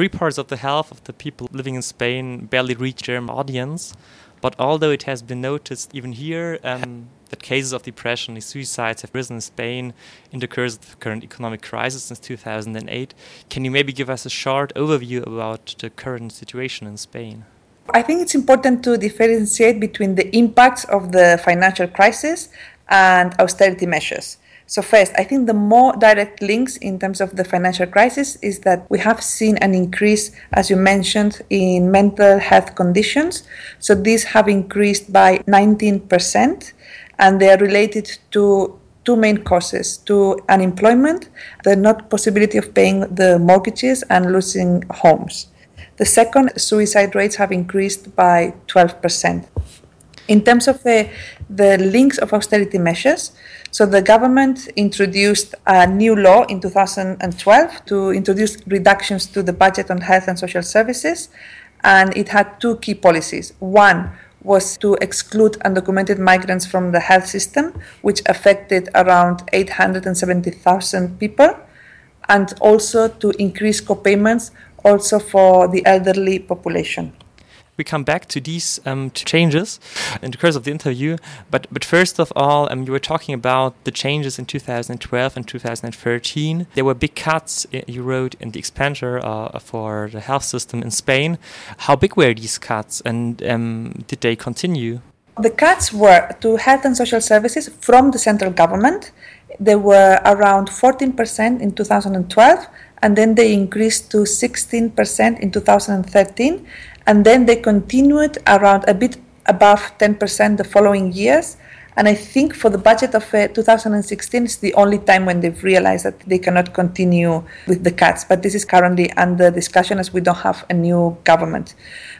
Reports of the health of the people living in Spain barely reach their audience, but although it has been noticed even here um, that cases of depression and suicides have risen in Spain in the course of the current economic crisis since 2008, can you maybe give us a short overview about the current situation in Spain? I think it's important to differentiate between the impacts of the financial crisis and austerity measures. So, first, I think the more direct links in terms of the financial crisis is that we have seen an increase, as you mentioned, in mental health conditions. So, these have increased by 19%, and they are related to two main causes to unemployment, the not possibility of paying the mortgages, and losing homes. The second, suicide rates have increased by 12%. In terms of the, the links of austerity measures, so the government introduced a new law in 2012 to introduce reductions to the budget on health and social services, and it had two key policies. One was to exclude undocumented migrants from the health system, which affected around 870,000 people, and also to increase co-payments also for the elderly population. We come back to these um, changes in the course of the interview, but but first of all, um, you were talking about the changes in 2012 and 2013. There were big cuts uh, you wrote in the expenditure uh, for the health system in Spain. How big were these cuts, and um, did they continue? The cuts were to health and social services from the central government. They were around 14% in 2012 and then they increased to 16% in 2013, and then they continued around a bit above 10% the following years. And I think for the budget of uh, 2016, it's the only time when they've realized that they cannot continue with the cuts. But this is currently under discussion as we don't have a new government.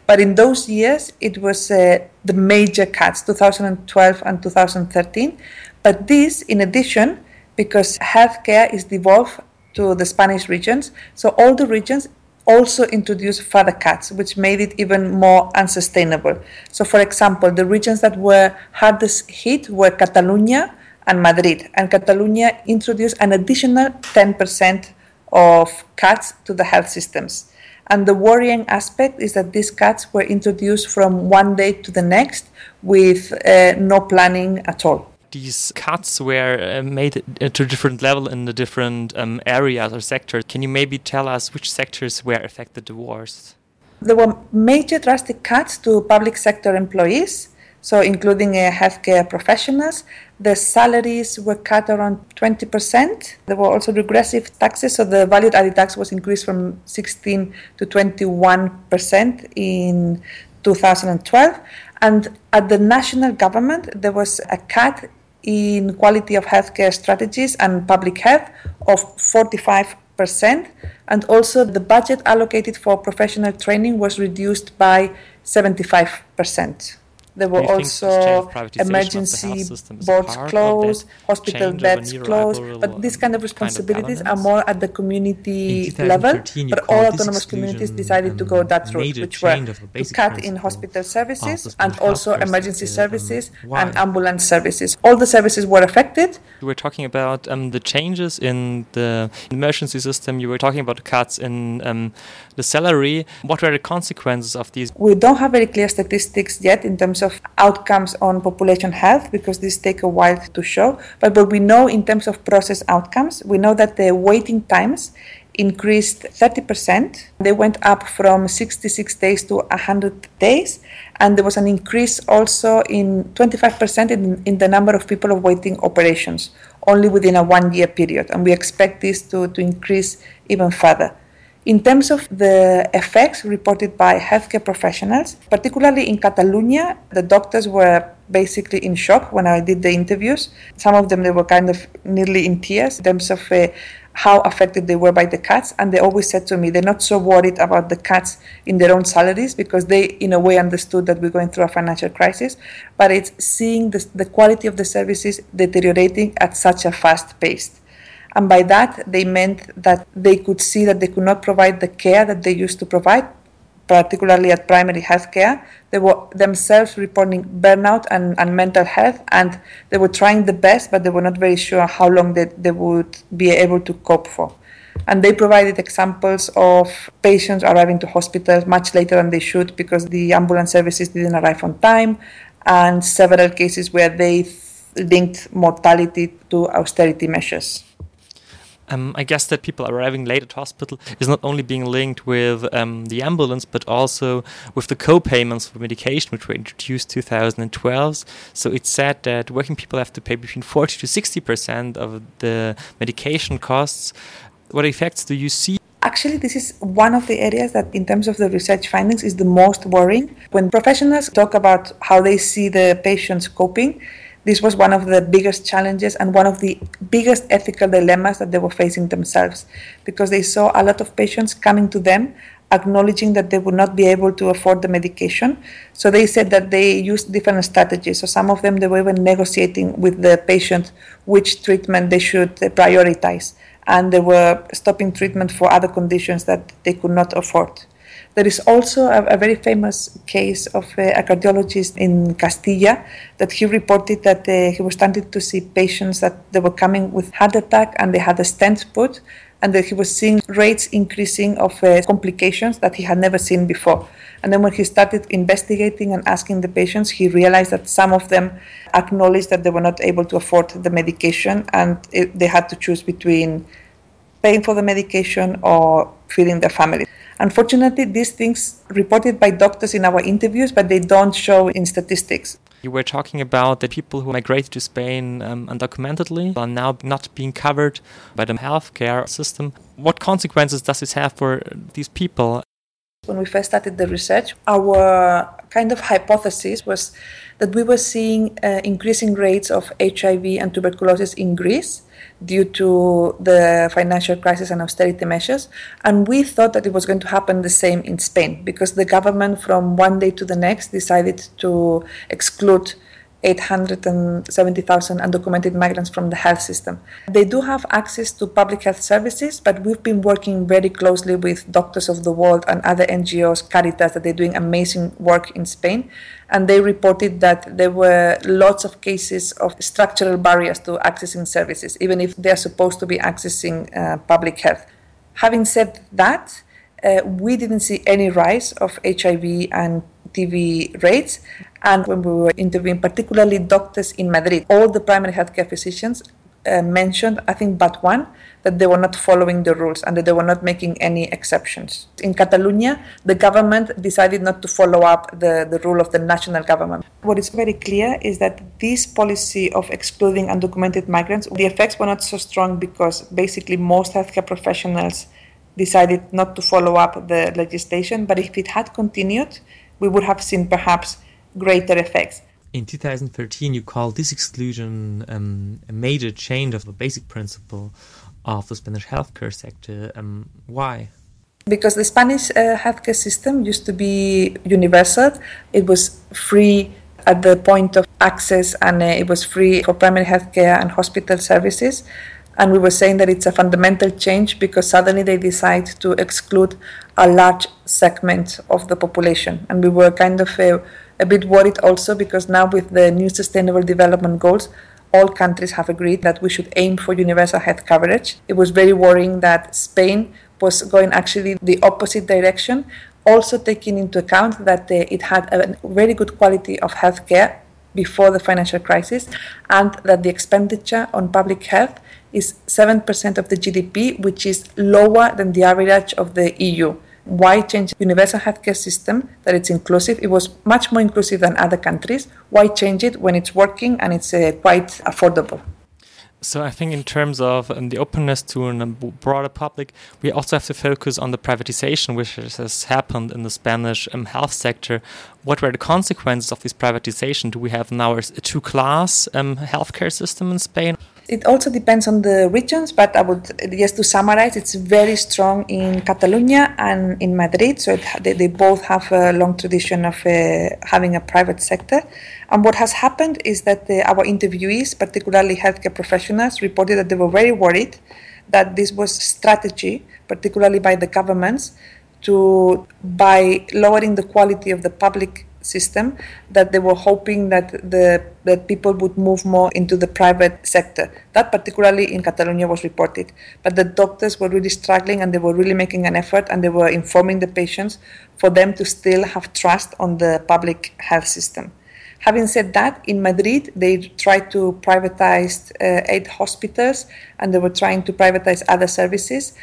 But in those years, it was uh, the major cuts, 2012 and 2013. But this, in addition, because healthcare is devolved to the Spanish regions. So all the regions also introduced further cuts, which made it even more unsustainable. So, for example, the regions that were hardest hit were Catalonia and Madrid, and Catalonia introduced an additional 10% of cuts to the health systems. And the worrying aspect is that these cuts were introduced from one day to the next with uh, no planning at all these cuts were uh, made to a different level in the different um, areas or sectors. Can you maybe tell us which sectors were affected the worst? There were major drastic cuts to public sector employees, so including uh, healthcare professionals. The salaries were cut around 20%. There were also regressive taxes, so the value added tax was increased from 16 to 21% in 2012. And at the national government, there was a cut in quality of healthcare strategies and public health of 45%. And also, the budget allocated for professional training was reduced by 75%. There were also emergency boards closed, hospital beds closed, but these kind of responsibilities kind of are more at the community level. But all autonomous communities decided to go that route, which were to cut in hospital services and also emergency services and ambulance services. All the services were affected. You were talking about um, the changes in the emergency system. You were talking about cuts in um, the salary. What were the consequences of these? We don't have very clear statistics yet in terms of outcomes on population health because these take a while to show. But what we know in terms of process outcomes, we know that the waiting times increased 30%. They went up from 66 days to 100 days. And there was an increase also in 25% in, in the number of people awaiting operations, only within a one year period. And we expect this to, to increase even further. In terms of the effects reported by healthcare professionals, particularly in Catalonia, the doctors were basically in shock when I did the interviews. Some of them they were kind of nearly in tears in terms of uh, how affected they were by the cuts, and they always said to me they're not so worried about the cuts in their own salaries because they, in a way, understood that we're going through a financial crisis, but it's seeing the, the quality of the services deteriorating at such a fast pace. And by that, they meant that they could see that they could not provide the care that they used to provide, particularly at primary health care. They were themselves reporting burnout and, and mental health, and they were trying the best, but they were not very sure how long they, they would be able to cope for. And they provided examples of patients arriving to hospitals much later than they should because the ambulance services didn't arrive on time, and several cases where they linked mortality to austerity measures. Um, I guess that people arriving late at hospital is not only being linked with um, the ambulance, but also with the co-payments for medication, which were introduced 2012. So it's said that working people have to pay between 40 to 60 percent of the medication costs. What effects do you see? Actually, this is one of the areas that, in terms of the research findings, is the most worrying. When professionals talk about how they see the patients coping, this was one of the biggest challenges and one of the biggest ethical dilemmas that they were facing themselves because they saw a lot of patients coming to them acknowledging that they would not be able to afford the medication. So they said that they used different strategies. So some of them they were even negotiating with the patient which treatment they should prioritize, and they were stopping treatment for other conditions that they could not afford. There is also a, a very famous case of a, a, cardiologist in Castilla that he reported that uh, he was starting to see patients that they were coming with heart attack and they had a stent put and that he was seeing rates increasing of uh, complications that he had never seen before. And then when he started investigating and asking the patients, he realized that some of them acknowledged that they were not able to afford the medication and it, they had to choose between paying for the medication or feeding their family. Unfortunately, these things reported by doctors in our interviews, but they don't show in statistics. You were talking about the people who migrated to Spain um, undocumentedly are now not being covered by the healthcare system. What consequences does this have for these people? When we first started the research, our kind of hypothesis was that we were seeing uh, increasing rates of HIV and tuberculosis in Greece due to the financial crisis and austerity measures. And we thought that it was going to happen the same in Spain because the government, from one day to the next, decided to exclude 870,000 undocumented migrants from the health system. They do have access to public health services, but we've been working very closely with Doctors of the World and other NGOs, Caritas, that they're doing amazing work in Spain. And they reported that there were lots of cases of structural barriers to accessing services, even if they're supposed to be accessing uh, public health. Having said that, uh, we didn't see any rise of HIV and TB rates. And when we were interviewing, particularly doctors in Madrid, all the primary healthcare physicians uh, mentioned, I think, but one, that they were not following the rules and that they were not making any exceptions. In Catalonia, the government decided not to follow up the, the rule of the national government. What is very clear is that this policy of excluding undocumented migrants, the effects were not so strong because basically most healthcare professionals decided not to follow up the legislation. But if it had continued, we would have seen perhaps greater effects. In 2013, you called this exclusion um, a major change of the basic principle of the Spanish healthcare sector. Um, why? Because the Spanish uh, healthcare system used to be universal, it was free at the point of access and uh, it was free for primary healthcare and hospital services. And we were saying that it's a fundamental change because suddenly they decide to exclude a large segment of the population. And we were kind of a, a bit worried also because now, with the new Sustainable Development Goals, all countries have agreed that we should aim for universal health coverage. It was very worrying that Spain was going actually the opposite direction, also taking into account that uh, it had a very good quality of health care before the financial crisis and that the expenditure on public health is 7% of the GDP, which is lower than the average of the EU. Why change the universal healthcare system that it's inclusive? It was much more inclusive than other countries. Why change it when it's working and it's uh, quite affordable? So I think in terms of um, the openness to a broader public, we also have to focus on the privatization which has happened in the Spanish um, health sector. What were the consequences of this privatization? Do we have now a two-class um, healthcare system in Spain? It also depends on the regions, but I would just to summarize, it's very strong in Catalonia and in Madrid. So it, they, they, both have a long tradition of uh, having a private sector. And what has happened is that the, our interviewees, particularly healthcare professionals, reported that they were very worried that this was strategy, particularly by the governments, to by lowering the quality of the public system that they were hoping that the that people would move more into the private sector. That particularly in Catalonia was reported. But the doctors were really struggling and they were really making an effort and they were informing the patients for them to still have trust on the public health system. Having said that, in Madrid, they tried to privatize uh, eight hospitals and they were trying to privatize other services.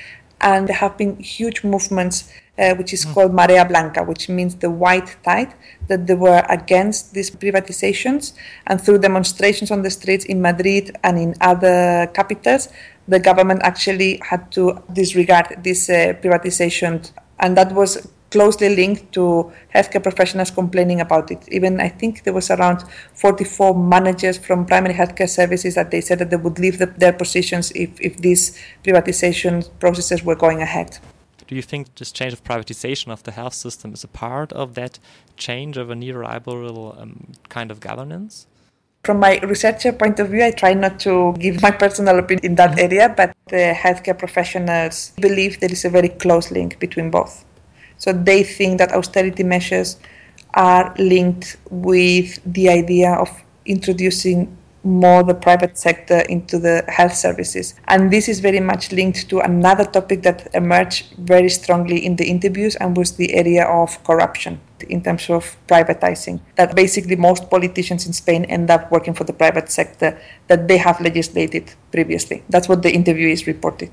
And there have been huge movements, uh, which is mm. called Marea Blanca, which means the white tide, that they were against these privatizations. And through demonstrations on the streets in Madrid and in other capitals, the government actually had to disregard this uh, privatization. And that was closely linked to healthcare professionals complaining about it. Even I think there was around 44 managers from primary healthcare services that they said that they would leave the, their positions if, if these privatization processes were going ahead. Do you think this change of privatization of the health system is a part of that change of a neoliberal um, kind of governance? From my researcher point of view, I try not to give my personal opinion in that area, but the healthcare professionals believe there is a very close link between both. So they think that austerity measures are linked with the idea of introducing more the private sector into the health services. And this is very much linked to another topic that emerged very strongly in the interviews and was the area of corruption in terms of privatizing. That basically most politicians in Spain end up working for the private sector that they have legislated previously. That's what the interviewees reported.